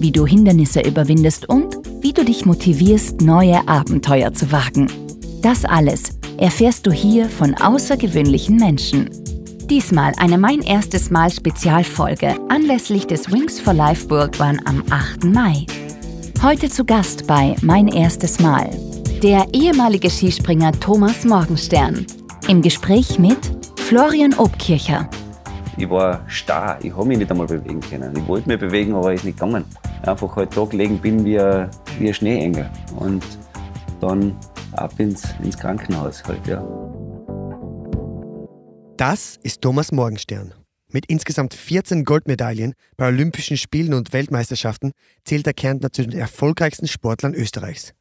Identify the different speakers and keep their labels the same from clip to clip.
Speaker 1: wie du Hindernisse überwindest und wie du dich motivierst, neue Abenteuer zu wagen. Das alles erfährst du hier von außergewöhnlichen Menschen. Diesmal eine Mein erstes Mal Spezialfolge anlässlich des Wings for Life World Run am 8. Mai. Heute zu Gast bei Mein erstes Mal der ehemalige Skispringer Thomas Morgenstern. Im Gespräch mit Florian Obkircher.
Speaker 2: Ich war starr, ich habe mich nicht einmal bewegen können. Ich wollte mich bewegen, aber ist nicht gegangen. Einfach halt da gelegen bin wie ein, wie ein Schneeengel. Und dann ab ins, ins Krankenhaus halt, ja.
Speaker 3: Das ist Thomas Morgenstern. Mit insgesamt 14 Goldmedaillen bei Olympischen Spielen und Weltmeisterschaften zählt der Kärntner zu den erfolgreichsten Sportlern Österreichs.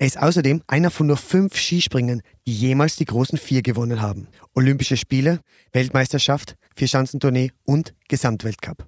Speaker 3: Er ist außerdem einer von nur fünf Skispringern, die jemals die großen vier gewonnen haben. Olympische Spiele, Weltmeisterschaft, Vierschanzentournee und Gesamtweltcup.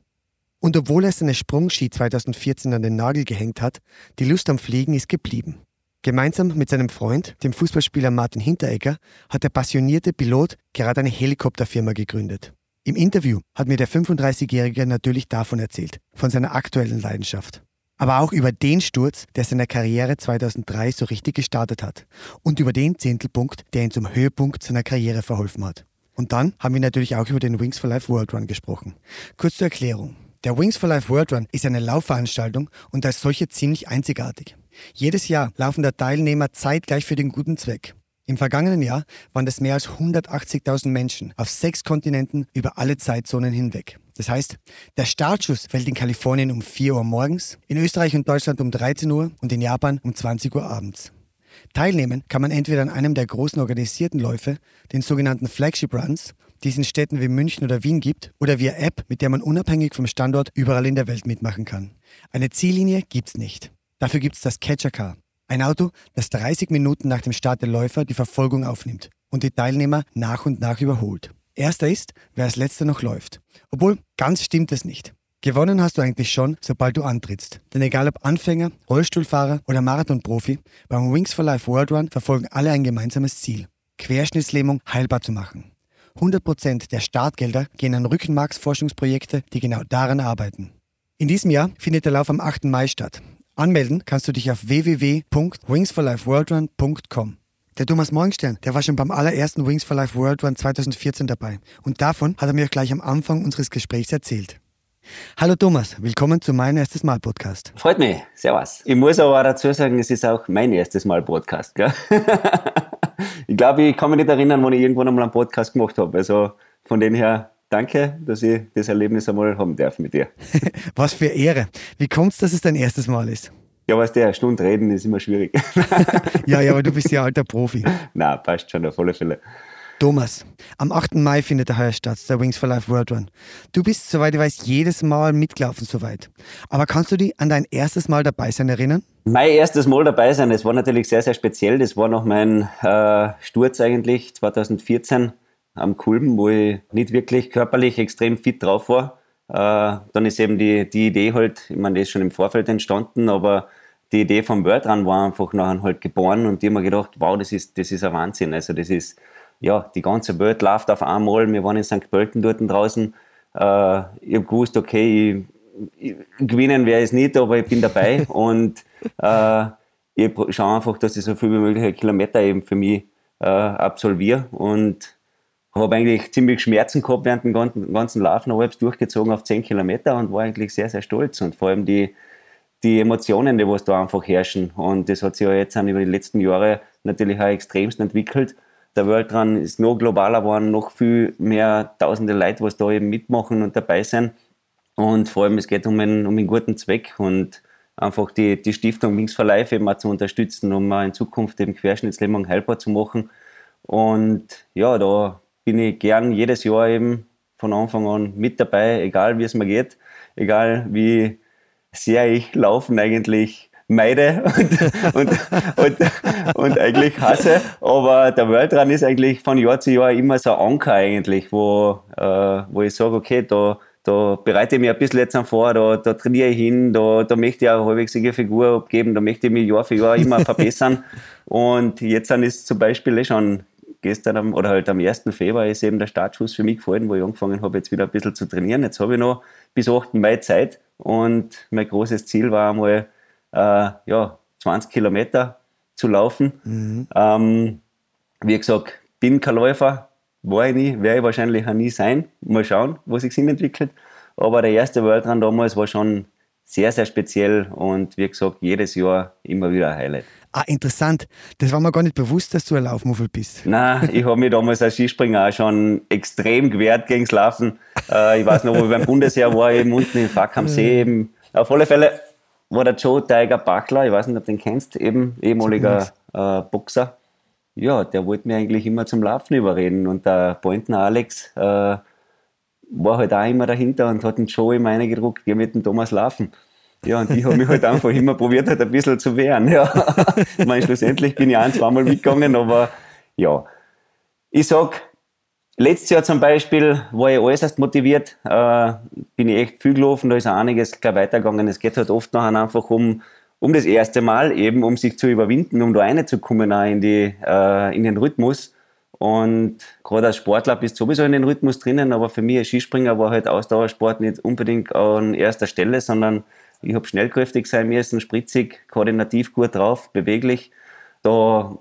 Speaker 3: Und obwohl er seine Sprungski 2014 an den Nagel gehängt hat, die Lust am Fliegen ist geblieben. Gemeinsam mit seinem Freund, dem Fußballspieler Martin Hinteregger, hat der passionierte Pilot gerade eine Helikopterfirma gegründet. Im Interview hat mir der 35-Jährige natürlich davon erzählt, von seiner aktuellen Leidenschaft aber auch über den Sturz, der seine Karriere 2003 so richtig gestartet hat und über den Zehntelpunkt, der ihn zum Höhepunkt seiner Karriere verholfen hat. Und dann haben wir natürlich auch über den Wings for Life World Run gesprochen. Kurz zur Erklärung. Der Wings for Life World Run ist eine Laufveranstaltung und als solche ziemlich einzigartig. Jedes Jahr laufen der Teilnehmer zeitgleich für den guten Zweck. Im vergangenen Jahr waren es mehr als 180.000 Menschen auf sechs Kontinenten über alle Zeitzonen hinweg. Das heißt, der Startschuss fällt in Kalifornien um 4 Uhr morgens, in Österreich und Deutschland um 13 Uhr und in Japan um 20 Uhr abends. Teilnehmen kann man entweder an einem der großen organisierten Läufe, den sogenannten Flagship Runs, die es in Städten wie München oder Wien gibt, oder via App, mit der man unabhängig vom Standort überall in der Welt mitmachen kann. Eine Ziellinie gibt's nicht. Dafür gibt's das Catcher Car, ein Auto, das 30 Minuten nach dem Start der Läufer die Verfolgung aufnimmt und die Teilnehmer nach und nach überholt. Erster ist, wer als letzter noch läuft. Obwohl, ganz stimmt es nicht. Gewonnen hast du eigentlich schon, sobald du antrittst. Denn egal ob Anfänger, Rollstuhlfahrer oder Marathonprofi, beim Wings for Life World Run verfolgen alle ein gemeinsames Ziel. Querschnittslähmung heilbar zu machen. 100% der Startgelder gehen an Rückenmarksforschungsprojekte, die genau daran arbeiten. In diesem Jahr findet der Lauf am 8. Mai statt. Anmelden kannst du dich auf www.wingsforlifeworldrun.com. Der Thomas Morgenstern, der war schon beim allerersten Wings for Life World Run 2014 dabei. Und davon hat er mir gleich am Anfang unseres Gesprächs erzählt. Hallo Thomas, willkommen zu meinem erstes Mal Podcast.
Speaker 2: Freut mich, servus. Ich muss aber dazu sagen, es ist auch mein erstes Mal Podcast. Gell? ich glaube, ich kann mich nicht erinnern, wann ich irgendwann einmal einen Podcast gemacht habe. Also von dem her danke, dass ich das Erlebnis einmal haben darf mit dir.
Speaker 3: Was für Ehre. Wie kommt es, dass es dein erstes Mal ist?
Speaker 2: Ja, weißt du, eine Stunde reden ist immer schwierig.
Speaker 3: ja, ja, aber du bist ja alter Profi.
Speaker 2: Na, passt schon, auf alle Fälle.
Speaker 3: Thomas, am 8. Mai findet der heuer statt, der Wings for Life World Run. Du bist, soweit ich weiß, jedes Mal mitgelaufen soweit. Aber kannst du dich an dein erstes Mal dabei sein erinnern?
Speaker 2: Mein erstes Mal dabei sein, das war natürlich sehr, sehr speziell. Das war noch mein äh, Sturz eigentlich 2014 am Kulben, wo ich nicht wirklich körperlich extrem fit drauf war. Äh, dann ist eben die, die Idee halt, ich meine, die ist schon im Vorfeld entstanden, aber die Idee vom World Run war einfach nachher halt geboren und ich habe mir gedacht, wow, das ist, das ist ein Wahnsinn. Also das ist, ja, die ganze Welt läuft auf einmal. Wir waren in St. Pölten dort draußen. Äh, ich habe gewusst, okay, ich, ich, gewinnen wäre es nicht, aber ich bin dabei und äh, ich schaue einfach, dass ich so viel wie möglich Kilometer eben für mich äh, absolviere und habe eigentlich ziemlich Schmerzen gehabt während dem ganzen, ganzen Laufen, aber habe es durchgezogen auf 10 Kilometer und war eigentlich sehr, sehr stolz. Und vor allem die, die Emotionen, die was da einfach herrschen. Und das hat sich ja jetzt über die letzten Jahre natürlich auch extremst entwickelt. Der World Run ist noch globaler geworden, noch viel mehr tausende Leute, was da eben mitmachen und dabei sind. Und vor allem, es geht um einen, um einen guten Zweck und einfach die, die Stiftung Wings for Life eben auch zu unterstützen, um in Zukunft eben Querschnittslähmung heilbar zu machen. Und ja, da bin ich gern jedes Jahr eben von Anfang an mit dabei, egal wie es mir geht, egal wie, sehr ich Laufen eigentlich meide und, und, und, und, eigentlich hasse. Aber der World Run ist eigentlich von Jahr zu Jahr immer so ein Anker eigentlich, wo, äh, wo ich sage, okay, da, da bereite ich mich ein bisschen jetzt vor, da, da trainiere ich hin, da, da möchte ich auch eine halbwegsige Figur abgeben, da möchte ich mich Jahr für Jahr immer verbessern. Und jetzt ist zum Beispiel eh schon gestern am, oder halt am 1. Februar ist eben der Startschuss für mich gefallen, wo ich angefangen habe, jetzt wieder ein bisschen zu trainieren. Jetzt habe ich noch bis 8. Mai Zeit und mein großes Ziel war einmal, äh, ja, 20 Kilometer zu laufen. Mhm. Ähm, wie gesagt, bin kein Läufer, war ich nie, werde ich wahrscheinlich auch nie sein. Mal schauen, wo sich entwickelt. Aber der erste World Run damals war schon sehr, sehr speziell und wie gesagt, jedes Jahr immer wieder ein Highlight.
Speaker 3: Ah, interessant. Das war mir gar nicht bewusst, dass du ein Laufmuffel bist.
Speaker 2: Nein, ich habe mich damals als Skispringer auch schon extrem gewehrt gegen das Laufen. Äh, ich weiß noch, wo ich beim Bundesheer war, eben unten in Fack am See. Eben. Auf alle Fälle war der Joe Tiger Bachler, ich weiß nicht, ob du den kennst, eben ehemaliger äh, Boxer. Ja, der wollte mir eigentlich immer zum Laufen überreden. Und der Pointen Alex äh, war halt auch immer dahinter und hat den Joe immer reingedruckt, geh mit dem Thomas laufen. Ja, und ich habe mich halt einfach immer probiert, halt ein bisschen zu wehren. Ja. ich meine, schlussendlich bin ich ein, zweimal mitgegangen, aber ja. Ich sag, letztes Jahr zum Beispiel war ich äußerst motiviert, äh, bin ich echt viel gelaufen, da ist auch einiges gleich weitergegangen. Es geht halt oft nachher einfach um, um das erste Mal, eben um sich zu überwinden, um da reinzukommen in, die, äh, in den Rhythmus. Und gerade als Sportler bist du sowieso in den Rhythmus drinnen, aber für mich als Skispringer war halt Ausdauersport nicht unbedingt an erster Stelle, sondern ich habe schnellkräftig sein müssen, spritzig, koordinativ gut drauf, beweglich. Da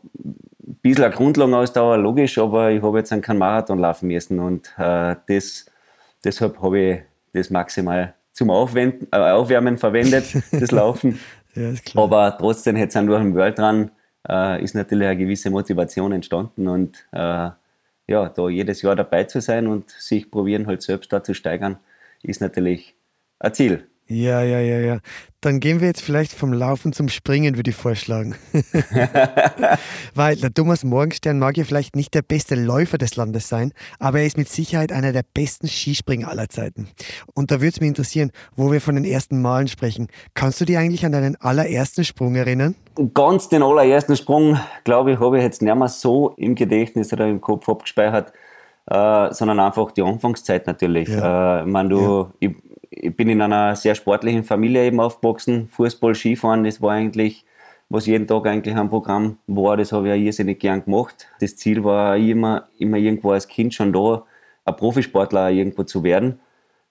Speaker 2: ein bisschen eine Grundlagenausdauer, logisch, aber ich habe jetzt keinen Marathon laufen müssen und äh, das, deshalb habe ich das maximal zum Aufwenden, äh, Aufwärmen verwendet, das Laufen. ja, aber trotzdem jetzt durch den World Run äh, ist natürlich eine gewisse Motivation entstanden und äh, ja, da jedes Jahr dabei zu sein und sich probieren halt selbst da zu steigern, ist natürlich ein Ziel.
Speaker 3: Ja, ja, ja, ja. Dann gehen wir jetzt vielleicht vom Laufen zum Springen, würde ich vorschlagen. Weil der Thomas Morgenstern mag ja vielleicht nicht der beste Läufer des Landes sein, aber er ist mit Sicherheit einer der besten Skispringer aller Zeiten. Und da würde es mich interessieren, wo wir von den ersten Malen sprechen. Kannst du dich eigentlich an deinen allerersten Sprung erinnern?
Speaker 2: Ganz den allerersten Sprung, glaube ich, habe ich jetzt nicht mehr so im Gedächtnis oder im Kopf abgespeichert, äh, sondern einfach die Anfangszeit natürlich. Ja. Äh, ich meine, du, ja. ich, ich bin in einer sehr sportlichen Familie eben aufgewachsen. Fußball, Skifahren, das war eigentlich, was jeden Tag eigentlich am Programm war, das habe ich auch irrsinnig gern gemacht. Das Ziel war immer, immer irgendwo als Kind schon da, ein Profisportler irgendwo zu werden.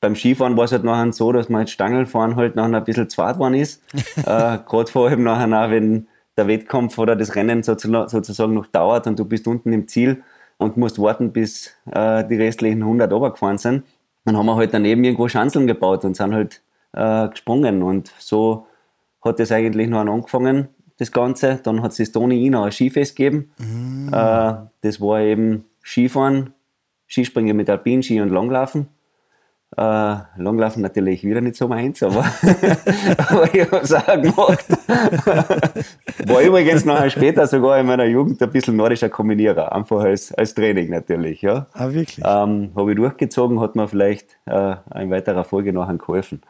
Speaker 2: Beim Skifahren war es halt nachher so, dass man jetzt Stangelfahren halt nachher ein bisschen zwart geworden ist. äh, Gerade vor allem nachher, auch, wenn der Wettkampf oder das Rennen sozusagen noch dauert und du bist unten im Ziel und musst warten, bis äh, die restlichen 100 runtergefahren sind dann haben wir halt daneben irgendwo Schanzeln gebaut und sind halt äh, gesprungen. Und so hat das eigentlich noch angefangen, das Ganze. Dann hat es das Toni Ina ein Skifest gegeben. Mhm. Äh, das war eben Skifahren, Skispringen mit Alpinski und Langlaufen. Äh, Langlaufen natürlich wieder nicht so meins, aber, aber ich habe es auch gemacht. War übrigens nachher später sogar in meiner Jugend ein bisschen nordischer Kombinierer, einfach als, als Training natürlich. Ja.
Speaker 3: Ah, wirklich?
Speaker 2: Ähm, habe ich durchgezogen, hat mir vielleicht äh, in weiterer Folge nachher geholfen.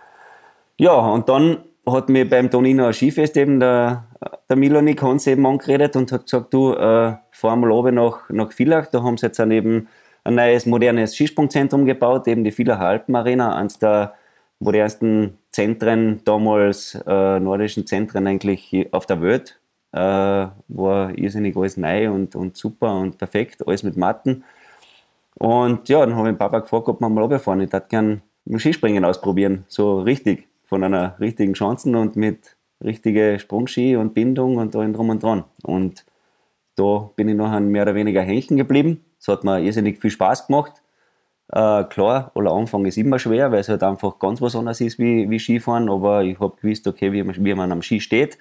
Speaker 2: Ja, und dann hat mir beim Tonino Skifest eben der, der Milonik Hans eben angeredet und hat gesagt, du, äh, fahr mal runter nach, nach Villach, da haben sie jetzt dann eben ein neues modernes Skisprungzentrum gebaut, eben die Villacher Alpenarena, eines der modernsten Zentren, damals äh, nordischen Zentren eigentlich auf der Welt. Äh, war irrsinnig alles neu und, und super und perfekt, alles mit Matten. Und ja, dann habe ich den Papa gefragt, ob wir mal runterfahren. Ich würde gerne Skispringen ausprobieren, so richtig, von einer richtigen Chancen und mit richtige Sprungski und Bindung und allem drum und dran. Und da bin ich nachher mehr oder weniger hängen geblieben es hat mir irrsinnig viel Spaß gemacht. Äh, klar, aller Anfang ist immer schwer, weil es halt einfach ganz was anderes ist wie, wie Skifahren, aber ich habe gewusst, okay, wie, wie man am Ski steht.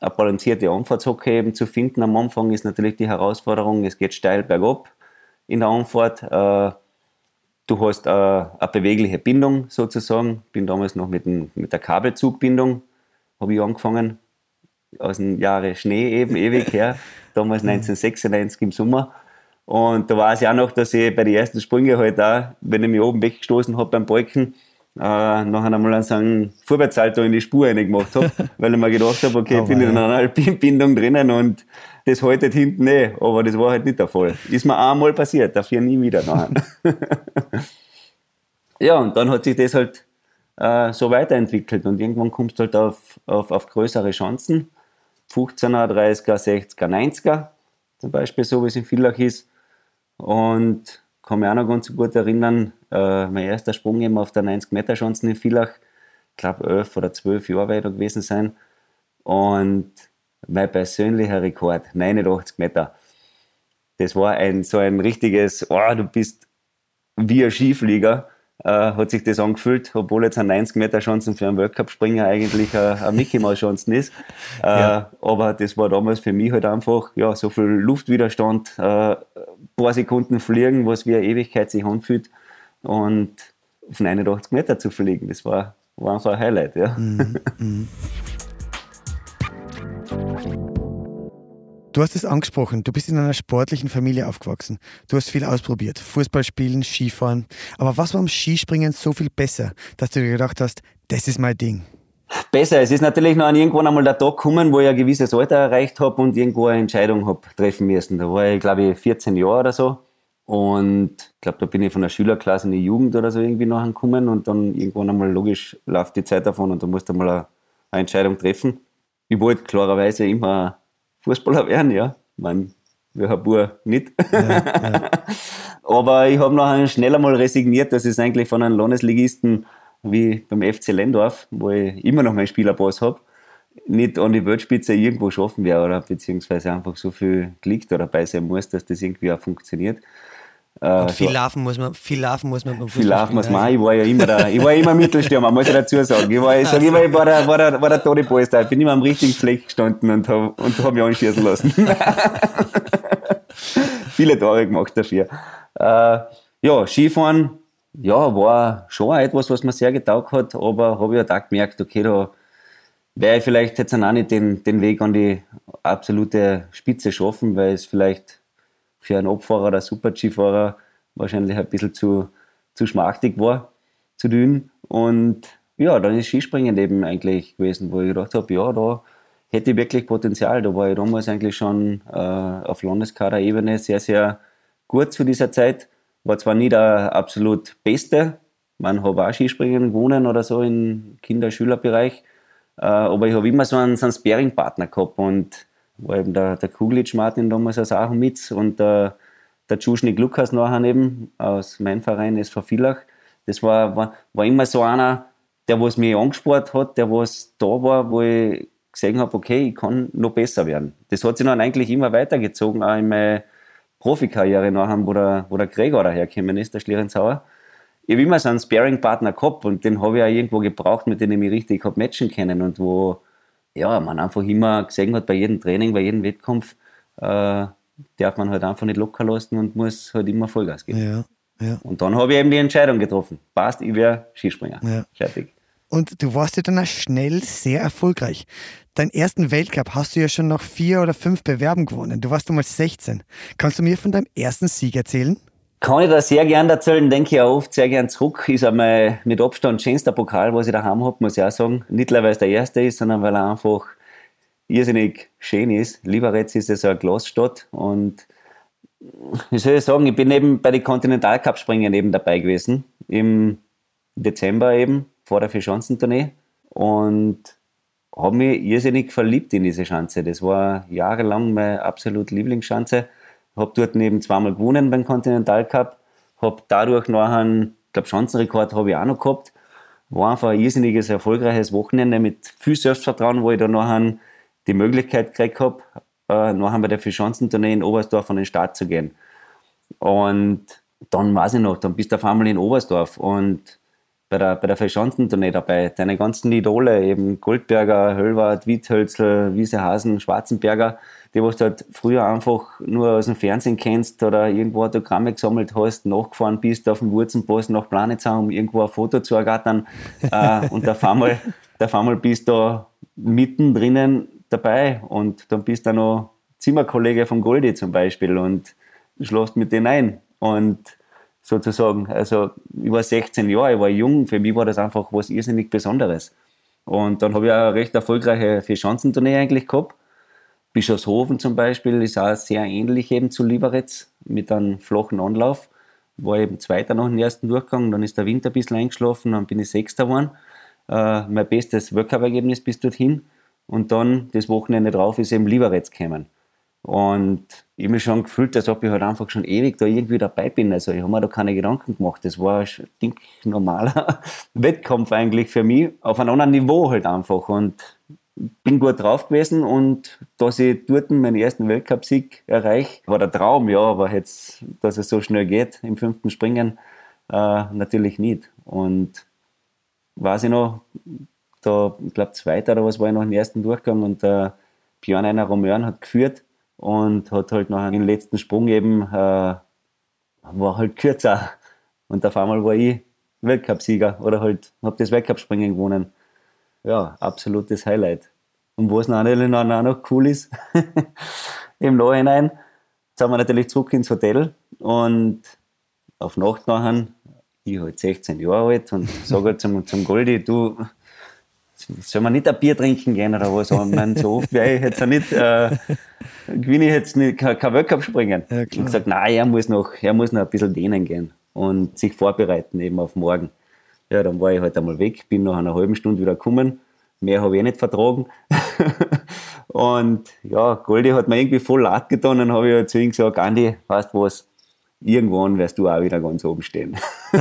Speaker 2: Eine balancierte Anfahrtshocke eben zu finden am Anfang ist natürlich die Herausforderung. Es geht steil bergab in der Anfahrt. Äh, du hast äh, eine bewegliche Bindung sozusagen. Bin damals noch mit, dem, mit der Kabelzugbindung habe ich angefangen, aus dem Jahre Schnee eben, ewig her, damals 1996 im Sommer. Und da weiß ich auch noch, dass ich bei den ersten Sprüngen halt auch, wenn ich mich oben weggestoßen habe beim Balken, äh, nachher einmal so einen Vorwärtssalto in die Spur reingemacht habe, weil ich mir gedacht habe, okay, oh, bin ich in einer Alpinbindung drinnen und das haltet hinten eh, aber das war halt nicht der Fall. Ist mir einmal passiert, dafür nie wieder nachher. ja, und dann hat sich das halt äh, so weiterentwickelt und irgendwann kommst du halt auf, auf, auf größere Chancen. 15er, 30er, 60er, 90er, zum Beispiel, so wie es in Villach ist. Und kann mich auch noch ganz gut erinnern, äh, mein erster Sprung eben auf der 90-Meter-Schanze in Villach, ich glaube 11 oder 12 Jahre weit gewesen sein. Und mein persönlicher Rekord, 89 Meter. Das war ein so ein richtiges, oh, du bist wie ein Skiflieger, äh, hat sich das angefühlt, obwohl jetzt ein 90 Meter Chancen für einen Weltcup-Springer eigentlich eine, eine Mickey Mouse Chancen ist. Äh, ja. Aber das war damals für mich halt einfach, ja, so viel Luftwiderstand, äh, paar Sekunden fliegen, was wie eine Ewigkeit sich anfühlt und auf 89 Meter zu fliegen, das war, war einfach ein Highlight, ja. Mhm. Mhm.
Speaker 3: Du hast es angesprochen, du bist in einer sportlichen Familie aufgewachsen. Du hast viel ausprobiert, Fußball spielen, Skifahren. Aber was war am Skispringen so viel besser, dass du dir gedacht hast, das ist mein Ding?
Speaker 2: Besser. Es ist natürlich noch irgendwann einmal der Tag gekommen, wo ich ein gewisses Alter erreicht habe und irgendwo eine Entscheidung habe treffen müssen. Da war ich, glaube ich, 14 Jahre oder so. Und ich glaube, da bin ich von der Schülerklasse in die Jugend oder so irgendwie nachher gekommen und dann irgendwann einmal logisch läuft die Zeit davon und da musst du mal eine, eine Entscheidung treffen. Ich wollte klarerweise immer Fußballer werden, ja. Ich meine, wer Bur nicht. Ja, ja. Aber ich habe nachher schnell einmal resigniert, dass es eigentlich von einem Landesligisten wie beim FC Lendorf, wo ich immer noch meinen Spielerpass habe, nicht an die Weltspitze irgendwo schaffen werde oder beziehungsweise einfach so viel Klick da dabei sein muss, dass das irgendwie auch funktioniert.
Speaker 3: Äh, viel, so, laufen muss man, viel laufen muss man
Speaker 2: Viel laufen muss man. Ich war ja immer der, ich war immer Mittelstürmer, muss ich dazu sagen. Ich war, ich sag immer, ich war der, war der, war der Toni Polster. Ich bin immer am richtigen Fleck gestanden und habe und hab mich anschießen lassen. Viele Tore gemacht dafür. Äh, ja, Skifahren, ja, war schon etwas, was mir sehr getaugt hat, aber habe ich halt auch gemerkt, okay, da werde ich vielleicht jetzt auch nicht den, den Weg an die absolute Spitze schaffen, weil es vielleicht für einen Abfahrer oder Super-G-Fahrer wahrscheinlich ein bisschen zu, zu schmachtig war, zu dünn. Und ja, dann ist Skispringen eben eigentlich gewesen, wo ich gedacht habe, ja, da hätte ich wirklich Potenzial. Da war ich damals eigentlich schon äh, auf Landeskader-Ebene sehr, sehr gut zu dieser Zeit. War zwar nie der absolut Beste, man habe auch Skispringen gewonnen oder so im Kinder-Schülerbereich, äh, aber ich habe immer so einen, so einen Sparing-Partner gehabt und war eben der, der Kuglitsch Martin damals als auch mit und der, der Tschuschnik Lukas nachher eben aus meinem Verein SV Villach. Das war, war, war immer so einer, der was mich angespart hat, der was da war, wo ich gesehen habe, okay, ich kann noch besser werden. Das hat sich dann eigentlich immer weitergezogen, auch in meiner Profikarriere nachher, wo der, wo der Gregor dahergekommen ist, der Schlierenzauer. Ich habe immer so einen Sparing-Partner gehabt und den habe ich auch irgendwo gebraucht, mit dem ich mich richtig habe matchen können und wo, ja, man einfach immer gesehen hat, bei jedem Training, bei jedem Wettkampf, äh, darf man halt einfach nicht locker lassen und muss halt immer Vollgas geben. Ja, ja. Und dann habe ich eben die Entscheidung getroffen. Passt, ich wäre Skispringer. Ja. Fertig.
Speaker 3: Und du warst ja dann auch schnell sehr erfolgreich. Deinen ersten Weltcup hast du ja schon nach vier oder fünf Bewerben gewonnen. Du warst damals 16. Kannst du mir von deinem ersten Sieg erzählen?
Speaker 2: Kann ich da sehr gern erzählen, denke ich auch oft sehr gern zurück. Ist einmal mit Abstand schönster Pokal, was ich daheim habe, muss ich auch sagen. Nicht weil es der erste ist, sondern weil er einfach irrsinnig schön ist. Liberec ist ja so eine Glasstadt und wie soll ich sagen, ich bin eben bei den Continental Cup Springen eben dabei gewesen. Im Dezember eben, vor der Vierschanzentournee und habe mich irrsinnig verliebt in diese Schanze. Das war jahrelang meine absolute Lieblingsschanze habe dort eben zweimal gewonnen beim Continental Cup, habe dadurch einen, ich glaube, Schanzenrekord habe ich auch noch gehabt. War einfach ein irrsinniges, erfolgreiches Wochenende mit viel Selbstvertrauen, wo ich dann nachher die Möglichkeit gekriegt habe, äh, nachher bei der Vierschanzentournee in Oberstdorf an den Start zu gehen. Und dann weiß ich noch, dann bist du auf einmal in Oberstdorf und bei der, bei der Verschanzentournee dabei. Deine ganzen Idole, eben Goldberger, Höllwart, Wiethölzel, Wiesehasen, Schwarzenberger, die was du halt früher einfach nur aus dem Fernsehen kennst oder irgendwo Autogramme gesammelt hast, nachgefahren bist auf dem Wurzenpass nach Planitza, um irgendwo ein Foto zu ergattern äh, und auf einmal, auf einmal bist du da mittendrin dabei und dann bist du noch Zimmerkollege von Goldi zum Beispiel und schläfst mit denen ein und sozusagen. Also ich war 16 Jahre, ich war jung, für mich war das einfach was irrsinnig Besonderes. Und dann habe ich auch eine recht erfolgreiche Vierschanzentournee eigentlich gehabt. Bischofshofen zum Beispiel ist auch sehr ähnlich eben zu Liberec mit einem flachen Anlauf. War eben Zweiter nach dem ersten Durchgang, dann ist der Winter ein bisschen eingeschlafen, dann bin ich Sechster geworden. Äh, mein bestes Weltcup-Ergebnis bis dorthin. Und dann das Wochenende drauf ist eben Liberec gekommen. Und ich habe mich schon gefühlt, als ob ich halt einfach schon ewig da irgendwie dabei bin. Also ich habe mir da keine Gedanken gemacht. Das war ein normaler Wettkampf eigentlich für mich, auf einem anderen Niveau halt einfach. Und bin gut drauf gewesen und dass ich dort meinen ersten Weltcupsieg erreiche, war der Traum, ja, aber jetzt, dass es so schnell geht im fünften Springen, äh, natürlich nicht. Und weiß ich noch, da, ich glaube, Zweiter oder was war ich noch im ersten Durchgang und der Björn einer Romörn hat geführt und hat halt noch den letzten Sprung eben, äh, war halt kürzer. Und auf einmal war ich Weltcupsieger oder halt habe das Weltcupspringen gewonnen. Ja, absolutes Highlight. Und was natürlich auch noch cool ist, im Nachhinein, sind wir natürlich zurück ins Hotel und auf Nacht nachher, ich halt 16 Jahre alt und sage halt zum, zum Goldi, du, soll man nicht ein Bier trinken gehen oder was? Und man, so oft wäre ich jetzt nicht, äh, gewinne ich jetzt nicht, kein, kein Weltcup springen. Ja, ich gesagt, nein, er muss noch, er muss noch ein bisschen dehnen gehen und sich vorbereiten eben auf morgen. Ja, dann war ich halt einmal weg, bin nach einer halben Stunde wieder gekommen. Mehr habe ich eh nicht vertragen. und ja, Goldi hat mir irgendwie voll leid getan. Dann habe ich halt zu ihm gesagt, Andi, weißt du was, irgendwann wirst du auch wieder ganz oben stehen.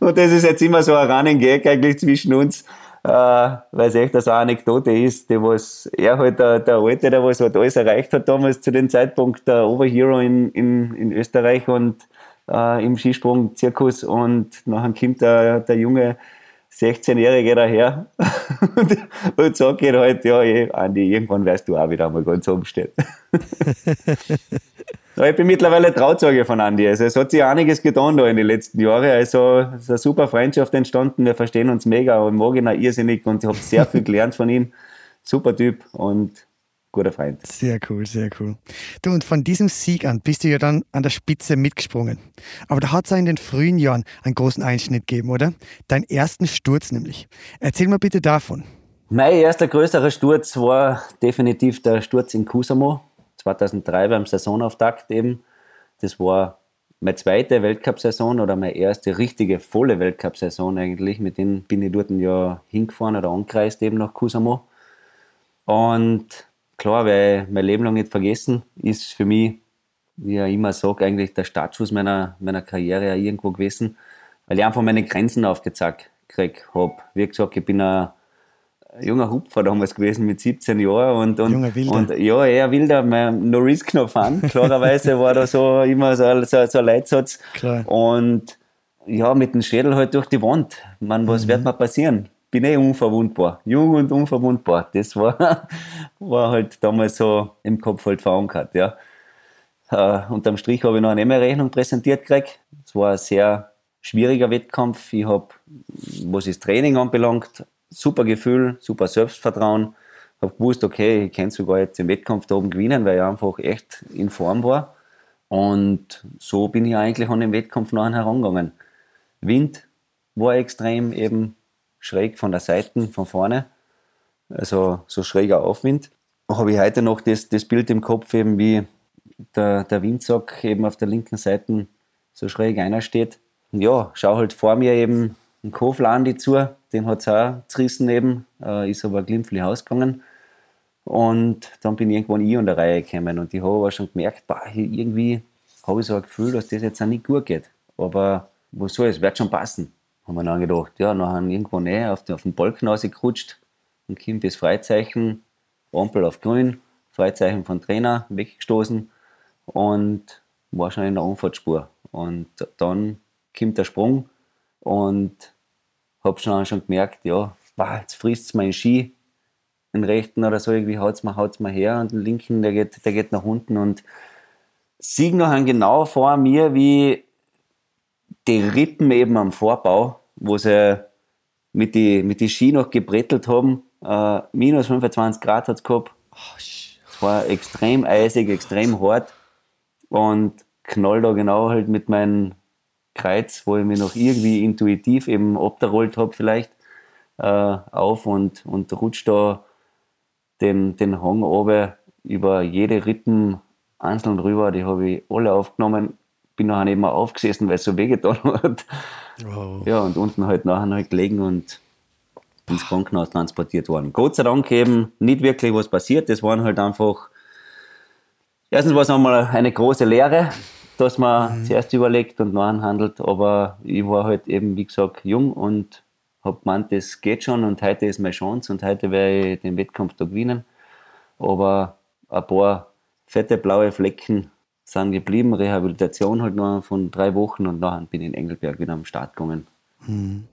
Speaker 2: und das ist jetzt immer so ein Running Gag eigentlich zwischen uns, äh, weil es echt eine Anekdote ist, die was er halt, der, der Alte, der was halt alles erreicht hat damals zu dem Zeitpunkt, der Overhero in, in, in Österreich und äh, im Skisprung-Zirkus und nachher kommt der, der junge 16-Jährige daher und, und sagt halt, ja, ey, Andi, irgendwann wirst du auch wieder einmal ganz oben stehen. ich bin mittlerweile Trauzeuge von Andi. Also es hat sich einiges getan da in den letzten Jahren. Also es ist eine super Freundschaft entstanden. Wir verstehen uns mega und mag ihn auch irrsinnig und ich habe sehr viel gelernt von ihm. Super Typ und guter Freund.
Speaker 3: Sehr cool, sehr cool. Du, und von diesem Sieg an bist du ja dann an der Spitze mitgesprungen. Aber da hat es ja in den frühen Jahren einen großen Einschnitt gegeben, oder? Deinen ersten Sturz nämlich. Erzähl mal bitte davon.
Speaker 2: Mein erster größerer Sturz war definitiv der Sturz in Kusamo, 2003 beim Saisonauftakt eben. Das war meine zweite Weltcup-Saison oder meine erste richtige volle Weltcup-Saison eigentlich. Mit denen bin ich dort ein Jahr hingefahren oder angereist eben nach Kusamo. Und klar, weil mein Leben lang nicht vergessen, ist für mich, wie ich immer sage, eigentlich der Startschuss meiner, meiner Karriere irgendwo gewesen, weil ich einfach meine Grenzen aufgezeigt habe. Wie gesagt, ich bin ein junger Hupfer damals gewesen mit 17 Jahren und, und, Junger Wilder. und ja, eher wilder, mein No Risk No Fun. Klarerweise war da so immer so, so, so ein Leitsatz. Klar. Und ja, mit dem Schädel halt durch die Wand. Man, was mhm. wird mal passieren? Bin eh unverwundbar. Jung und unverwundbar. Das war, war halt damals so im Kopf halt verankert, ja. Uh, unterm Strich habe ich noch eine MR-Rechnung präsentiert gekriegt. Es war ein sehr schwieriger Wettkampf. Ich habe, was das Training anbelangt, super Gefühl, super Selbstvertrauen. Habe gewusst, okay, ich kann sogar jetzt den Wettkampf da oben gewinnen, weil ich einfach echt in Form war. Und so bin ich eigentlich an den Wettkampf nachher herangegangen. Wind war extrem, eben schräg von der Seite, von vorne, also so schräger Aufwind. Habe ich heute noch das, das Bild im Kopf, eben wie der, der Windsack eben auf der linken Seite so schräg einer steht. Ja, schau halt vor mir eben ein Koflandi zu, den hat es auch zerrissen eben, äh, ist aber glimpflich ausgegangen. Und dann bin irgendwann ich an der Reihe gekommen und ich habe aber schon gemerkt, bah, irgendwie habe ich so ein Gefühl, dass das jetzt auch nicht gut geht. Aber was soll es, wird schon passen haben wir dann gedacht, ja, nachher irgendwo näher auf den, auf den Balken rausgerutscht und kommt das Freizeichen, Ampel auf grün, Freizeichen von Trainer weggestoßen und war schon in der Unfahrtspur. Und dann kommt der Sprung und habe schon, schon gemerkt, ja, wow, jetzt frisst es meinen Ski, den rechten oder so, irgendwie haut es mir, haut's mir her und den linken, der geht, der geht nach unten und sieg noch genau vor mir, wie die Rippen eben am Vorbau, wo sie mit den mit die Ski noch gebrettelt haben, äh, minus 25 Grad hat es gehabt. Oh, es war extrem eisig, extrem hart. Und knall da genau halt mit meinem Kreuz, wo ich mich noch irgendwie intuitiv eben abgerollt habe vielleicht, äh, auf und, und rutscht da den, den Hang oben über jede Rippen einzeln rüber. Die habe ich alle aufgenommen. Bin nachher nicht mehr aufgesessen, weil es so wehgetan hat. Wow. Ja, und unten halt nachher halt gelegen und ins Krankenhaus transportiert worden. Gott sei Dank eben nicht wirklich was passiert. Das waren halt einfach, erstens war es einmal eine große Lehre, dass man mhm. zuerst überlegt und nachher handelt. Aber ich war halt eben, wie gesagt, jung und habe gemeint, das geht schon und heute ist meine Chance und heute werde ich den Wettkampf da gewinnen. Aber ein paar fette blaue Flecken sind geblieben. Rehabilitation halt noch von drei Wochen und dann bin ich in Engelberg wieder am Start gegangen. Hm.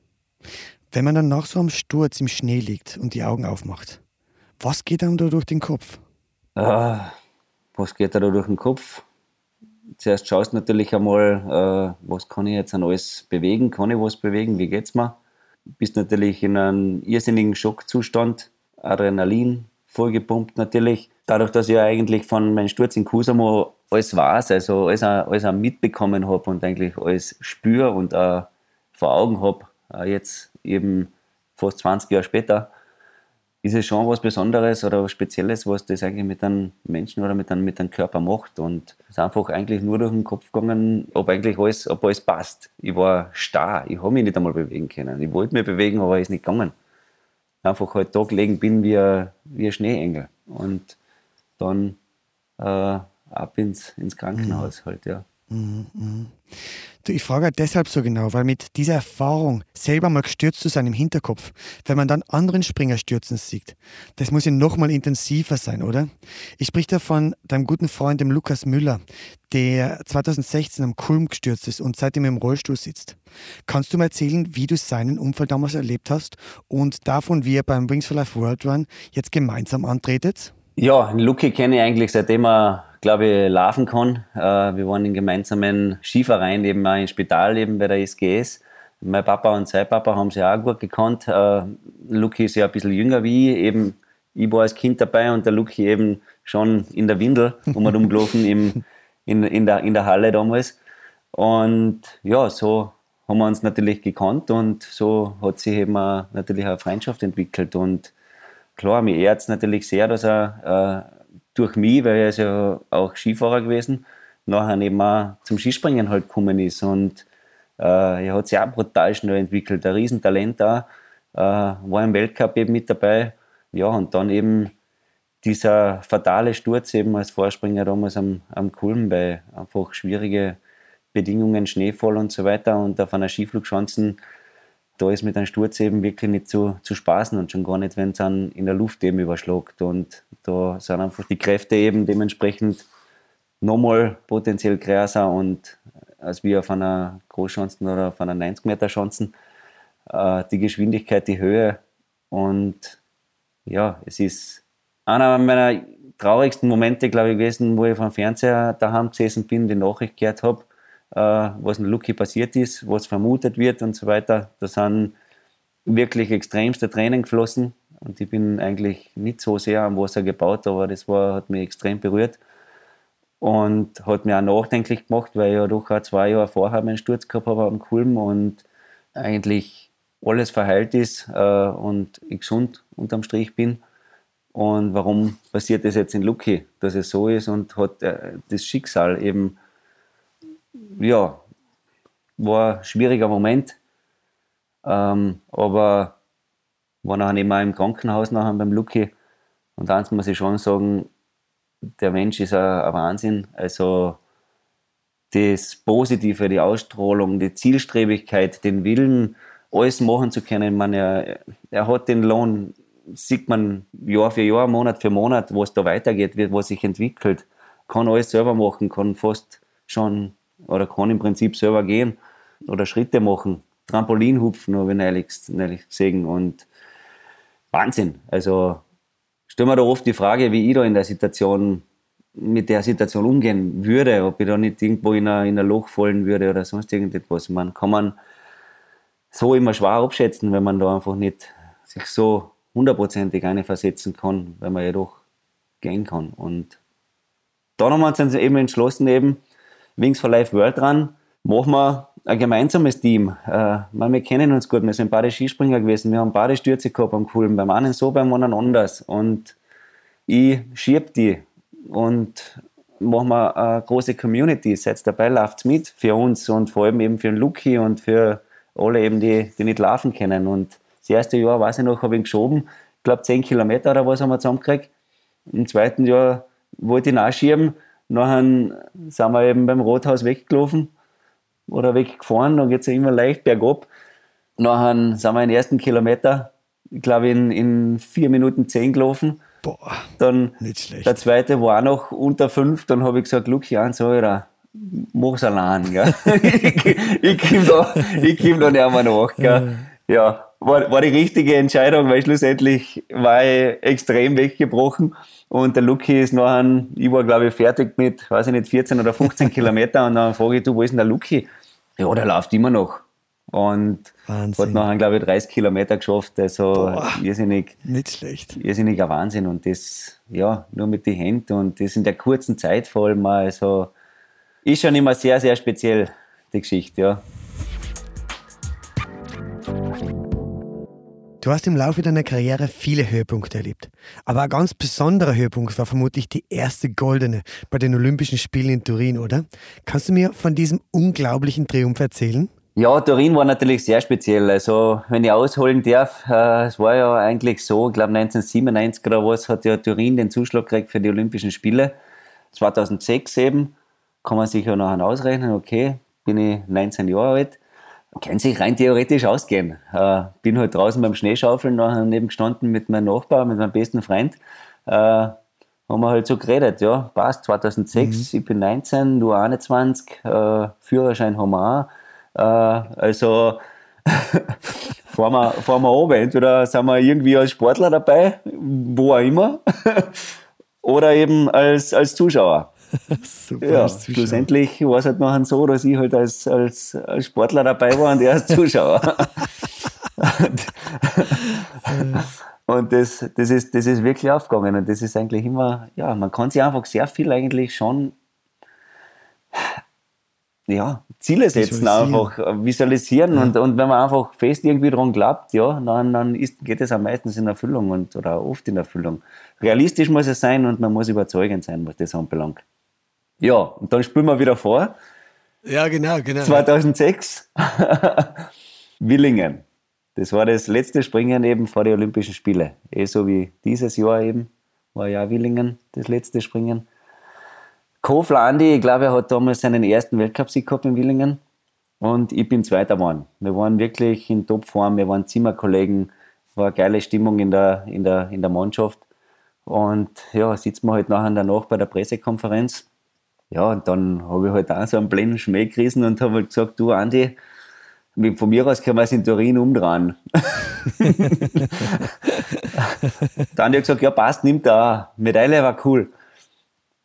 Speaker 3: Wenn man dann nach so einem Sturz im Schnee liegt und die Augen aufmacht, was geht dann da durch den Kopf?
Speaker 2: Ah, was geht da durch den Kopf? Zuerst schaust du natürlich einmal, äh, was kann ich jetzt an alles bewegen? Kann ich was bewegen? Wie geht's mir? bist natürlich in einem irrsinnigen Schockzustand, Adrenalin vollgepumpt natürlich. Dadurch, dass ich eigentlich von meinem Sturz in Kusamo alles weiß, also alles, alles auch mitbekommen habe und eigentlich alles spüre und auch vor Augen habe, jetzt eben fast 20 Jahre später, ist es schon was Besonderes oder was Spezielles, was das eigentlich mit einem Menschen oder mit einem, mit einem Körper macht. Und es ist einfach eigentlich nur durch den Kopf gegangen, ob eigentlich alles, ob alles passt. Ich war starr, ich habe mich nicht einmal bewegen können. Ich wollte mich bewegen, aber ist nicht gegangen. Einfach halt da gelegen bin wie ein, wie ein Schneeengel. Und dann äh, ab ins, ins Krankenhaus mhm. halt, ja. Mhm,
Speaker 3: mhm. Du, ich frage halt deshalb so genau, weil mit dieser Erfahrung, selber mal gestürzt zu sein im Hinterkopf, wenn man dann anderen Springer stürzen sieht, das muss ja noch mal intensiver sein, oder? Ich spreche da von deinem guten Freund, dem Lukas Müller, der 2016 am Kulm gestürzt ist und seitdem im Rollstuhl sitzt. Kannst du mal erzählen, wie du seinen Unfall damals erlebt hast und davon, wie ihr beim Wings for Life World Run jetzt gemeinsam antretet?
Speaker 2: Ja, Luki kenne ich eigentlich seitdem er glaube ich, laufen kann. Äh, wir waren in gemeinsamen Skiverein eben auch im Spital eben bei der SGS. Mein Papa und sein Papa haben sie auch gut gekannt. Äh, Luki ist ja ein bisschen jünger wie ich. Eben, ich war als Kind dabei und der Luki eben schon in der Windel rumgelaufen im, in, in, der, in der Halle damals. Und ja, so haben wir uns natürlich gekannt und so hat sich eben natürlich eine Freundschaft entwickelt. Und klar, mir ehrt es natürlich sehr, dass er äh, durch mich, weil er ist ja auch Skifahrer gewesen, nachher eben auch zum Skispringen halt gekommen ist. Und äh, er hat sich auch brutal schnell entwickelt, ein Riesentalent da, äh, war im Weltcup eben mit dabei. Ja, und dann eben dieser fatale Sturz eben als Vorspringer damals am, am Kulm bei einfach schwierige Bedingungen, Schneefall und so weiter und auf einer Skiflugschanzen da ist mit einem Sturz eben wirklich nicht zu, zu spaßen und schon gar nicht, wenn es dann in der Luft eben überschlägt. Und da sind einfach die Kräfte eben dementsprechend nochmal potenziell größer und als wir auf einer Großschanzen oder auf einer 90 Meter Schanzen äh, die Geschwindigkeit, die Höhe und ja, es ist einer meiner traurigsten Momente, glaube ich, gewesen, wo ich vom Fernseher daheim gesessen bin, die Nachricht gehört habe, was in Lucky passiert ist, was vermutet wird und so weiter. Da sind wirklich extremste Tränen geflossen und ich bin eigentlich nicht so sehr am Wasser gebaut, aber das war, hat mich extrem berührt und hat mich auch nachdenklich gemacht, weil ich ja doch auch zwei Jahre vorher meinen Sturz gehabt habe am Kulm und eigentlich alles verheilt ist äh, und ich gesund unterm Strich bin. Und warum passiert das jetzt in Lucky, dass es so ist und hat äh, das Schicksal eben ja, war ein schwieriger Moment. Ähm, aber war nachher nicht mehr im Krankenhaus nachher beim Lucky. Und eins muss ich schon sagen, der Mensch ist ein, Wahnsinn. Also das Positive, die Ausstrahlung, die Zielstrebigkeit, den Willen, alles machen zu können. Man, er, er hat den Lohn, sieht man Jahr für Jahr, Monat für Monat, was da weitergeht, was sich entwickelt. Kann alles selber machen, kann fast schon oder kann im Prinzip selber gehen oder Schritte machen. Trampolin hupfen, habe ich neulich, neulich gesehen. Und Wahnsinn. Also stelle mir da oft die Frage, wie ich da in der Situation mit der Situation umgehen würde, ob ich da nicht irgendwo in ein, in ein Loch fallen würde oder sonst irgendetwas. Man kann man so immer schwer abschätzen, wenn man da einfach nicht sich so hundertprozentig versetzen kann, weil man ja doch gehen kann. Und dann haben wir uns eben entschlossen, eben Wings for Life World Run machen wir ein gemeinsames Team. Äh, wir kennen uns gut, wir sind beide Skispringer gewesen, wir haben beide Stürze gehabt am Kulm, beim einen so, beim anderen anders. Und ich schieb die und machen wir eine große Community, seid dabei, lauft mit für uns und vor allem eben für den Luki und für alle eben, die, die nicht laufen können. Und das erste Jahr, weiß ich noch, habe ich geschoben, ich glaube 10 Kilometer oder was haben wir zusammengekriegt. Im zweiten Jahr wollte ich nachschieben, nachher sind wir eben beim Rothaus weggelaufen oder weggefahren, dann geht es ja immer leicht bergab. Nachher sind wir den ersten Kilometer, ich glaube in, in 4 Minuten 10 gelaufen.
Speaker 3: Boah,
Speaker 2: dann der zweite war auch noch unter 5, dann habe ich gesagt, Luki, eins, Alter, mach's allein. Gell? ich ich komme da, komm da nicht mehr nach. Gell? Ja, war, war die richtige Entscheidung, weil schlussendlich war ich extrem weggebrochen. Und der Luki ist nachher, ich war glaube ich fertig mit, weiß ich nicht, 14 oder 15 Kilometer und dann frage ich, du, wo ist denn der Luki? Ja, der läuft immer noch. Und Wahnsinn. hat nachher, glaube ich, 30 Kilometer geschafft. Also Boah, irrsinnig.
Speaker 3: Nicht schlecht.
Speaker 2: Irrsinniger Wahnsinn. Und das, ja, nur mit den Händen und das in der kurzen Zeit vor allem. Also, ist schon immer sehr, sehr speziell, die Geschichte, ja.
Speaker 3: Du hast im Laufe deiner Karriere viele Höhepunkte erlebt. Aber ein ganz besonderer Höhepunkt war vermutlich die erste goldene bei den Olympischen Spielen in Turin, oder? Kannst du mir von diesem unglaublichen Triumph erzählen?
Speaker 2: Ja, Turin war natürlich sehr speziell. Also, wenn ich ausholen darf, äh, es war ja eigentlich so, ich glaube 1997 oder was, hat ja Turin den Zuschlag gekriegt für die Olympischen Spiele. 2006 eben, kann man sich ja nachher ausrechnen, okay, bin ich 19 Jahre alt kann sich rein theoretisch ausgehen. Äh, bin halt draußen beim Schneeschaufeln nachher neben gestanden mit meinem Nachbar, mit meinem besten Freund. Äh, haben wir halt so geredet, ja, passt, 2006, mhm. ich bin 19, du 21, äh, Führerschein haben wir auch. Äh, also fahren wir, fahren wir oben. Entweder sind wir irgendwie als Sportler dabei, wo auch immer, oder eben als, als Zuschauer. Super. Ja, schlussendlich war es halt nachher so, dass ich halt als, als, als Sportler dabei war und er als Zuschauer. und das, das, ist, das ist wirklich aufgegangen. Und das ist eigentlich immer, ja, man kann sich einfach sehr viel eigentlich schon ja, Ziele setzen, einfach visualisieren ja. und, und wenn man einfach fest irgendwie daran glaubt, ja, dann, dann ist, geht es am meisten in Erfüllung und, oder oft in Erfüllung. Realistisch muss es sein und man muss überzeugend sein, was das anbelangt. Ja, und dann spielen wir wieder vor.
Speaker 3: Ja, genau, genau.
Speaker 2: 2006, Willingen. Das war das letzte Springen eben vor den Olympischen Spielen. Eh so wie dieses Jahr eben, war ja Willingen das letzte Springen. Kofler Andi, ich glaube, er hat damals seinen ersten Weltcupsieg gehabt in Willingen. Und ich bin Zweiter geworden. Wir waren wirklich in Topform, wir waren Zimmerkollegen, war eine geile Stimmung in der, in der, in der Mannschaft. Und ja, sitzen wir halt nachher danach bei der Pressekonferenz ja, und dann habe ich halt auch so einen blinden Schmäh gerissen und habe halt gesagt, du Andi, von mir aus können wir es in Turin umdrehen. dann hat er gesagt, ja passt, er auch. Medaille war cool.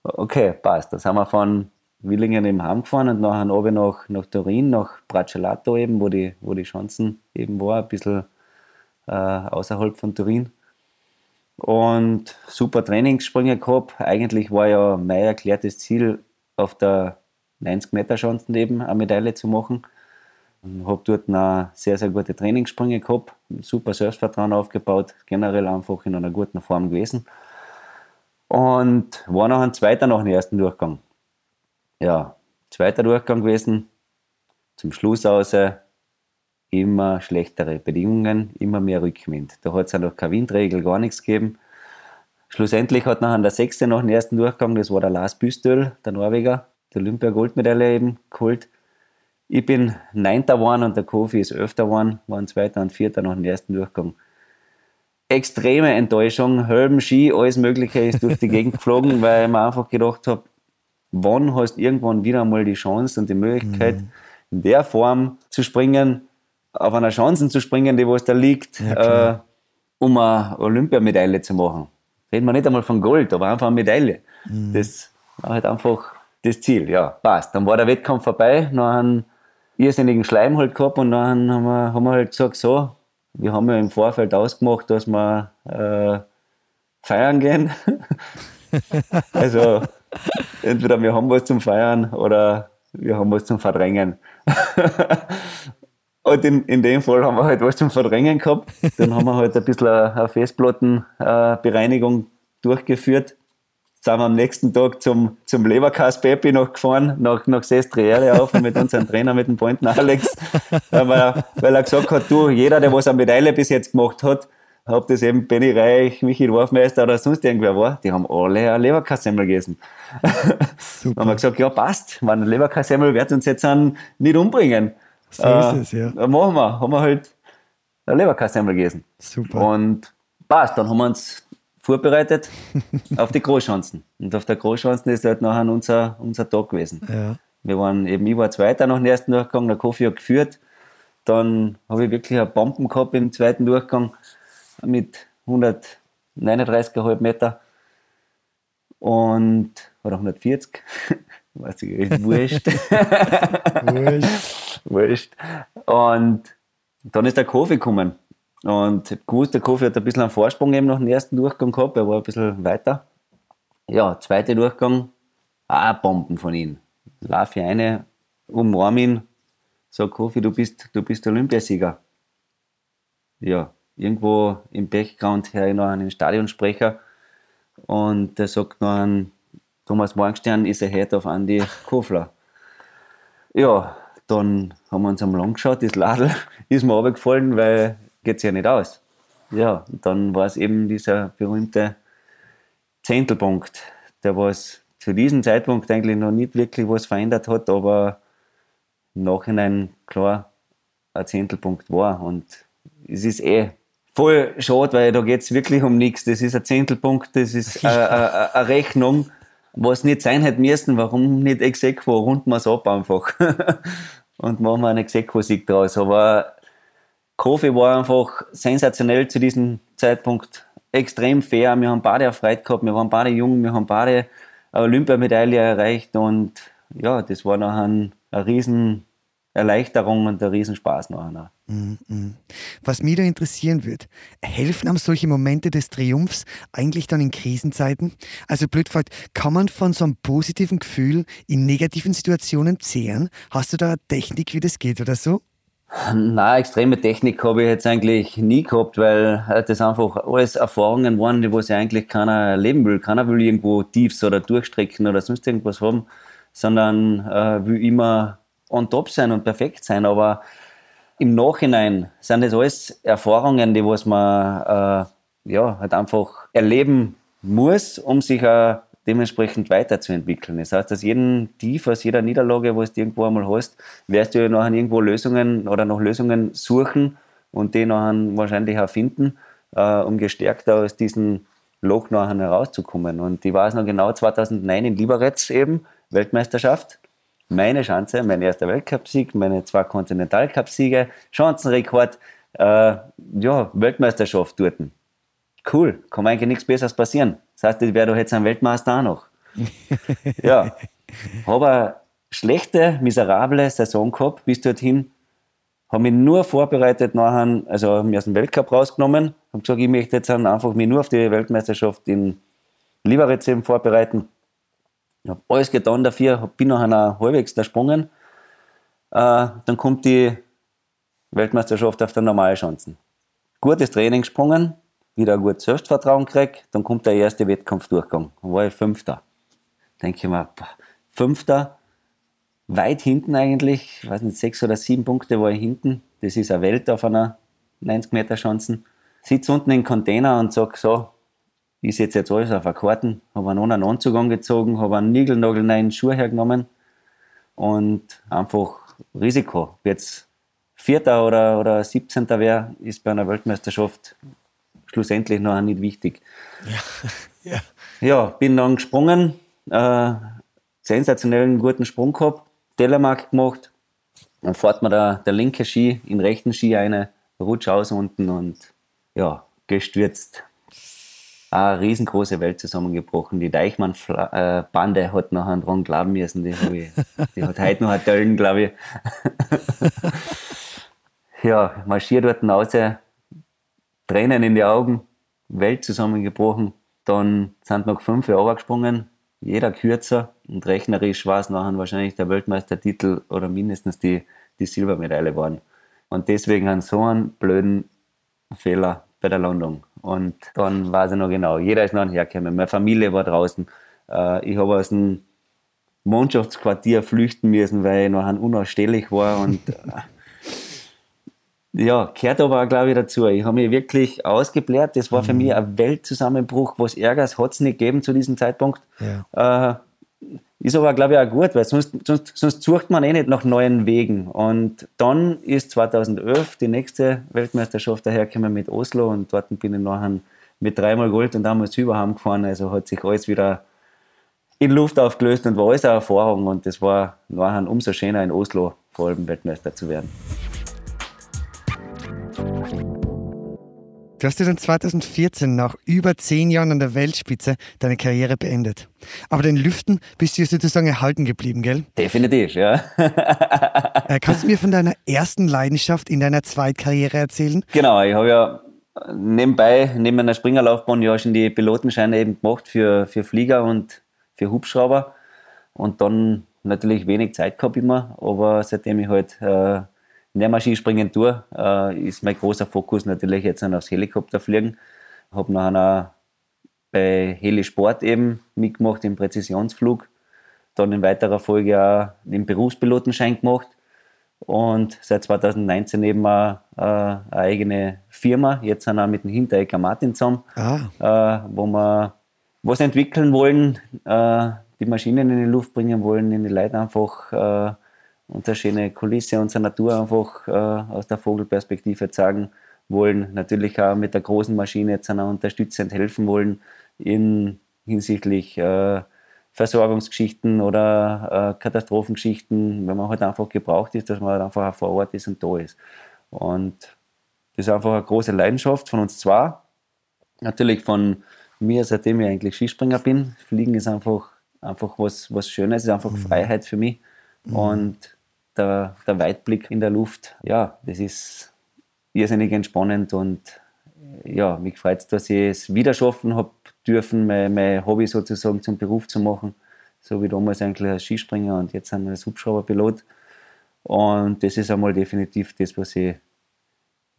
Speaker 2: Okay, passt. Da sind wir von Willingen eben heimgefahren und nachher oben nach, nach Turin, nach Bracciolato eben, wo die, wo die Chancen eben war, ein bisschen äh, außerhalb von Turin. Und super Trainingssprünge gehabt. Eigentlich war ja mein erklärtes Ziel, auf der 90 Meter Chancen eben eine Medaille zu machen. Habe dort noch sehr, sehr gute Trainingssprünge gehabt, super Selbstvertrauen aufgebaut, generell einfach in einer guten Form gewesen. Und war noch ein zweiter nach dem ersten Durchgang. Ja, zweiter Durchgang gewesen, zum Schluss aus immer schlechtere Bedingungen, immer mehr Rückwind. Da hat es ja noch keine Windregel, gar nichts gegeben. Schlussendlich hat nachher der Sechste nach dem ersten Durchgang, das war der Lars Büstöl, der Norweger, der Olympia-Goldmedaille eben geholt. Ich bin Neunter geworden und der Kofi ist Elfter geworden, waren Zweiter und Vierter nach dem ersten Durchgang. Extreme Enttäuschung, Hölben, Ski, alles Mögliche ist durch die Gegend geflogen, weil ich mir einfach gedacht habe, wann hast du irgendwann wieder einmal die Chance und die Möglichkeit, mhm. in der Form zu springen, auf einer Chance zu springen, die was da liegt, ja, äh, um eine Olympiamedaille zu machen reden wir nicht einmal von Gold, aber einfach eine Medaille. Mhm. Das war halt einfach das Ziel. Ja, passt. Dann war der Wettkampf vorbei, noch einen irrsinnigen Schleim halt gehabt und dann haben wir, haben wir halt gesagt, so, wir haben ja im Vorfeld ausgemacht, dass wir äh, feiern gehen. also entweder wir haben was zum Feiern oder wir haben was zum Verdrängen. Und in, in dem Fall haben wir halt was zum Verdrängen gehabt. Dann haben wir halt ein bisschen eine Festplattenbereinigung durchgeführt. Sind wir am nächsten Tag zum, zum Leberkass Peppi noch gefahren, nach, nach Sestriere auf mit unserem Trainer, mit dem Pointen Alex, weil er, weil er gesagt hat, du, jeder, der was eine Medaille bis jetzt gemacht hat, ob das eben Benny Reich, Michi Dorfmeister oder sonst irgendwer war, die haben alle eine Leberkassemmel gegessen. Super. haben wir gesagt, ja passt, wenn Leberkassemmel wird uns jetzt nicht umbringen. So äh, ist es, ja. Machen wir, haben wir halt eine Leberkassemmel gegessen. Super. Und passt, dann haben wir uns vorbereitet auf die Großchancen. Und auf der Großchancen ist halt nachher unser, unser Tag gewesen. Ja. Wir waren eben, ich war Zweiter nach dem ersten Durchgang, der Kofi hat geführt. Dann habe ich wirklich eine Bomben gehabt im zweiten Durchgang mit 139,5 Meter und oder 140, weiß ich, ist wurscht. wurscht. wurscht. Und dann ist der Kofi gekommen. Und ich habe gewusst, der Kofi hat ein bisschen einen Vorsprung eben nach dem ersten Durchgang gehabt, er war ein bisschen weiter. Ja, zweiter Durchgang, auch Bomben von ihm. Lauf ich eine, umarm ihn, sag Kofi, du bist, du bist Olympiasieger. Ja, irgendwo im Background her noch einen Stadionsprecher und der sagt noch an Thomas Morgenstern ist er Head auf Andy Kofler. Ja, dann haben wir uns am Lang geschaut, das Ladel ist mir runtergefallen, weil geht ja nicht aus. Ja, dann war es eben dieser berühmte Zehntelpunkt, der was zu diesem Zeitpunkt eigentlich noch nicht wirklich was verändert hat, aber im Nachhinein klar ein Zehntelpunkt war. Und es ist eh voll schade, weil da geht es wirklich um nichts. Das ist ein Zehntelpunkt, das ist eine, eine Rechnung, was nicht sein hätte müssen. Warum nicht Exequo? Runden wir es ab einfach. und machen wir einen Exequo-Sieg draus. Aber Kofi war einfach sensationell zu diesem Zeitpunkt. Extrem fair. Wir haben beide erfreut gehabt, wir waren beide jung, wir haben beide eine Olympiamedaille erreicht und ja, das war noch ein, ein riesen Erleichterung und ein Riesenspaß nachher. Mm,
Speaker 3: mm. Was mich da interessieren wird, helfen einem solche Momente des Triumphs eigentlich dann in Krisenzeiten? Also blöd gefragt, kann man von so einem positiven Gefühl in negativen Situationen zehren? Hast du da eine Technik, wie das geht oder so?
Speaker 2: Na, extreme Technik habe ich jetzt eigentlich nie gehabt, weil das einfach alles Erfahrungen waren, die was eigentlich keiner erleben will. Keiner will irgendwo Tiefs oder durchstrecken oder sonst irgendwas haben, sondern äh, will immer on top sein und perfekt sein. Aber im Nachhinein sind das alles Erfahrungen, die was man äh, ja, halt einfach erleben muss, um sich auch dementsprechend weiterzuentwickeln. Das heißt, aus jedem Tief, aus jeder Niederlage, wo du irgendwo einmal hast, wirst du ja nachher irgendwo Lösungen oder noch Lösungen suchen und die nachher wahrscheinlich auch finden, äh, um gestärkt aus diesem Loch nachher herauszukommen. Und ich weiß noch genau, 2009 in Liberec eben, Weltmeisterschaft, meine Chance, mein erster Weltcupsieg, meine zwei Kontinentalcup-Siege, Chancenrekord, äh, ja, Weltmeisterschaft dort. Cool, kann eigentlich nichts Besseres passieren. Das heißt, ich wäre doch jetzt ein Weltmeister auch noch. ja, habe eine schlechte, miserable Saison gehabt bis dorthin. Habe mich nur vorbereitet nachher, also mir aus dem Weltcup rausgenommen. Habe gesagt, ich möchte jetzt einfach mich nur auf die Weltmeisterschaft in Liberec vorbereiten. Ich habe alles getan dafür, bin noch einer halbwegs gesprungen. Äh, dann kommt die Weltmeisterschaft auf der normalen Chancen. Gutes Training gesprungen, wieder ein gutes Selbstvertrauen gekriegt, dann kommt der erste Wettkampfdurchgang. Dann war ich Fünfter. Denke ich mir, boah, Fünfter, weit hinten eigentlich, ich weiß nicht, sechs oder sieben Punkte war ich hinten. Das ist eine Welt auf einer 90 Meter Chancen. Sitze unten im Container und sage so, ich setze jetzt alles auf eine Karten, habe einen anderen Anzug angezogen, habe einen niegelnagelneuen Schuh hergenommen und einfach Risiko. Jetzt Vierter oder, oder 17. wäre, ist bei einer Weltmeisterschaft schlussendlich noch nicht wichtig. Ja, ja. ja bin dann gesprungen, äh, sensationellen guten Sprung gehabt, Telemark gemacht, dann fährt mir der, der linke Ski in den rechten Ski eine, rutsch aus unten und ja, gestürzt eine riesengroße Welt zusammengebrochen. Die Deichmann-Bande hat nachher dran glauben müssen. Die, ich, die hat heute noch Döllen, glaube ich. ja, marschiert dort raus, Tränen in die Augen, Welt zusammengebrochen. Dann sind noch fünf Jahre gesprungen, jeder kürzer und rechnerisch war es nachher wahrscheinlich der Weltmeistertitel oder mindestens die, die Silbermedaille waren. Und deswegen haben so einen blöden Fehler bei der Landung. Und dann weiß ich noch genau, jeder ist noch hergekommen. Meine Familie war draußen. Äh, ich habe aus dem Mannschaftsquartier flüchten müssen, weil ich nachher unausstehlich war. Und äh, ja, gehört aber auch, glaube ich, dazu. Ich habe mich wirklich ausgebläht. Das war für mhm. mich ein Weltzusammenbruch. Was Ärgers hat es nicht gegeben zu diesem Zeitpunkt. Ja. Äh, ist aber, glaube ich, auch gut, weil sonst, sonst, sonst sucht man eh nicht nach neuen Wegen. Und dann ist 2011 die nächste Weltmeisterschaft dahergekommen mit Oslo und dort bin ich nachher mit dreimal Gold und damals überhand gefahren. Also hat sich alles wieder in Luft aufgelöst und war alles eine Erfahrung. Und das war nachher umso schöner in Oslo vor allem Weltmeister zu werden.
Speaker 3: Du hast ja dann 2014 nach über zehn Jahren an der Weltspitze deine Karriere beendet. Aber den Lüften bist du sozusagen erhalten geblieben, gell?
Speaker 2: Definitiv, ja.
Speaker 3: Äh, kannst du mir von deiner ersten Leidenschaft in deiner Zweitkarriere erzählen?
Speaker 2: Genau, ich habe ja nebenbei, neben meiner Springerlaufbahn, ja schon die Pilotenscheine eben gemacht für, für Flieger und für Hubschrauber. Und dann natürlich wenig Zeit gehabt immer, aber seitdem ich halt äh, Nährmaschinenspringen tue, äh, ist mein großer Fokus natürlich jetzt aufs Helikopterfliegen. Habe nachher bei Helisport eben mitgemacht im Präzisionsflug. Dann in weiterer Folge auch den Berufspilotenschein gemacht. Und seit 2019 eben auch, äh, eine eigene Firma. Jetzt sind wir mit dem Hinterecker Martin zusammen, ah. äh, wo wir was entwickeln wollen, äh, die Maschinen in die Luft bringen wollen, in die Leute einfach äh, unsere schöne Kulisse, unsere Natur einfach äh, aus der Vogelperspektive zeigen wollen. Natürlich auch mit der großen Maschine jetzt einer unterstützend helfen wollen in hinsichtlich äh, Versorgungsgeschichten oder äh, Katastrophengeschichten, wenn man halt einfach gebraucht ist, dass man halt einfach vor Ort ist und da ist. Und das ist einfach eine große Leidenschaft von uns zwei. Natürlich von mir, seitdem ich eigentlich Skispringer bin. Fliegen ist einfach, einfach was, was Schönes, ist einfach mhm. Freiheit für mich. Mhm. Und der, der Weitblick in der Luft, ja, das ist irrsinnig entspannend und ja, mich freut es, dass ich es wieder schaffen habe dürfen, mein, mein Hobby sozusagen zum Beruf zu machen. So wie damals eigentlich als Skispringer und jetzt als Hubschrauberpilot. Und das ist einmal definitiv das, was ich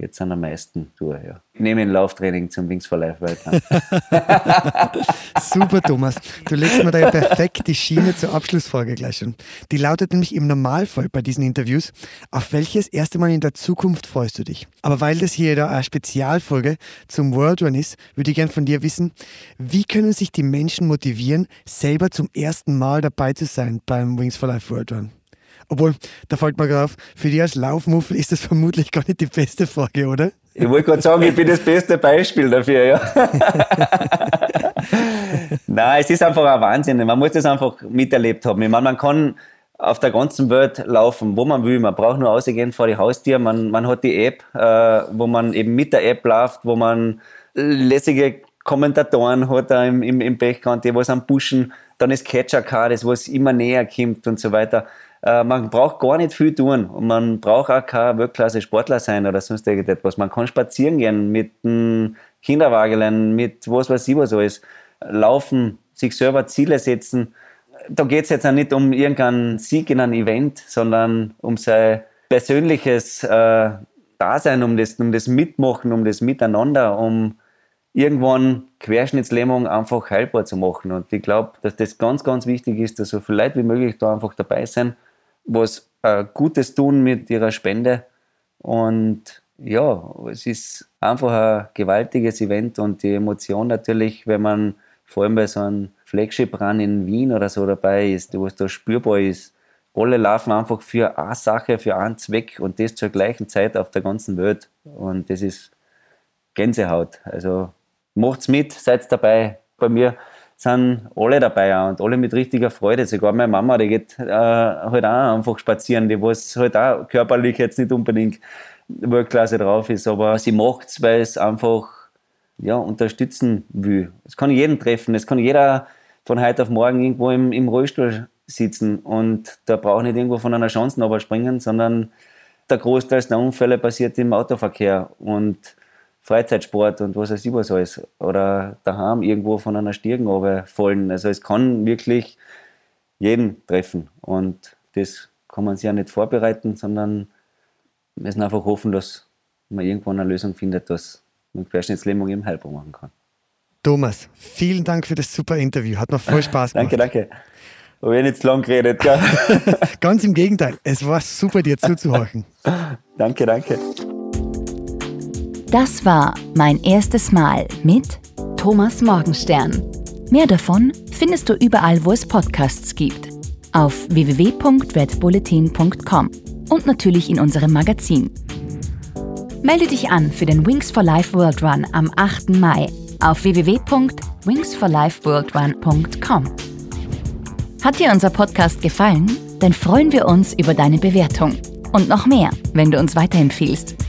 Speaker 2: jetzt am meisten tue. Ja. Ich nehme ein Lauftraining zum Wings for Life weiter.
Speaker 3: Super, Thomas. Du legst mir da ja perfekt die Schiene zur Abschlussfrage gleich schon. Die lautet nämlich im Normalfall bei diesen Interviews, auf welches erste Mal in der Zukunft freust du dich? Aber weil das hier da eine Spezialfolge zum World Run ist, würde ich gerne von dir wissen, wie können sich die Menschen motivieren, selber zum ersten Mal dabei zu sein beim Wings for Life World Run? Obwohl, da fällt mir gerade auf, für dich als Laufmuffel ist das vermutlich gar nicht die beste Frage, oder?
Speaker 2: Ich wollte gerade sagen, ich bin das beste Beispiel dafür, ja. Nein, es ist einfach ein Wahnsinn. Man muss das einfach miterlebt haben. Ich meine, man kann auf der ganzen Welt laufen, wo man will. Man braucht nur rausgehen vor die Haustür. Man, man hat die App, äh, wo man eben mit der App läuft, wo man lässige Kommentatoren hat da im, im, im Background, die was am Pushen. Dann ist Catcher Card, das was immer näher kommt und so weiter. Äh, man braucht gar nicht viel tun und man braucht auch kein Weltklasse-Sportler sein oder sonst irgendetwas. Man kann spazieren gehen mit einem Kinderwagelein, mit was weiß ich was alles. Laufen, sich selber Ziele setzen. Da geht es jetzt auch nicht um irgendeinen Sieg in einem Event, sondern um sein persönliches äh, Dasein, um das, um das Mitmachen, um das Miteinander, um irgendwann Querschnittslähmung einfach heilbar zu machen. Und ich glaube, dass das ganz, ganz wichtig ist, dass so viele Leute wie möglich da einfach dabei sind was äh, Gutes tun mit ihrer Spende. Und ja, es ist einfach ein gewaltiges Event und die Emotion natürlich, wenn man vor allem bei so einem Flagship-Run in Wien oder so dabei ist, wo es da spürbar ist. Alle laufen einfach für eine Sache, für einen Zweck und das zur gleichen Zeit auf der ganzen Welt. Und das ist Gänsehaut. Also macht's mit, seid dabei. Bei mir sind alle dabei und alle mit richtiger Freude. Sogar meine Mama, die geht äh, halt auch einfach spazieren, die was halt auch körperlich jetzt nicht unbedingt Weltklasse drauf ist, aber sie macht es, weil es einfach ja, unterstützen will. Es kann jeden treffen, es kann jeder von heute auf morgen irgendwo im, im Rollstuhl sitzen und da braucht nicht irgendwo von einer Chance springen, sondern der Großteil der Unfälle passiert im Autoverkehr und Freizeitsport und was weiß ich was alles. Oder daheim irgendwo von einer Stirn fallen. Also es kann wirklich jeden treffen. Und das kann man sich ja nicht vorbereiten, sondern wir müssen einfach hoffen, dass man irgendwann eine Lösung findet, dass man Querschnittslähmung eben heilbar machen kann.
Speaker 3: Thomas, vielen Dank für das super Interview. Hat mir voll Spaß
Speaker 2: gemacht. danke, danke. Habe ich nicht lang geredet, gell?
Speaker 3: Ganz im Gegenteil. Es war super, dir zuzuhören.
Speaker 2: danke, danke.
Speaker 1: Das war mein erstes Mal mit Thomas Morgenstern. Mehr davon findest du überall, wo es Podcasts gibt. Auf www.redbulletin.com und natürlich in unserem Magazin. Melde dich an für den Wings for Life World Run am 8. Mai auf www.wingsforlifeworldrun.com. Hat dir unser Podcast gefallen? Dann freuen wir uns über deine Bewertung. Und noch mehr, wenn du uns weiterempfiehlst.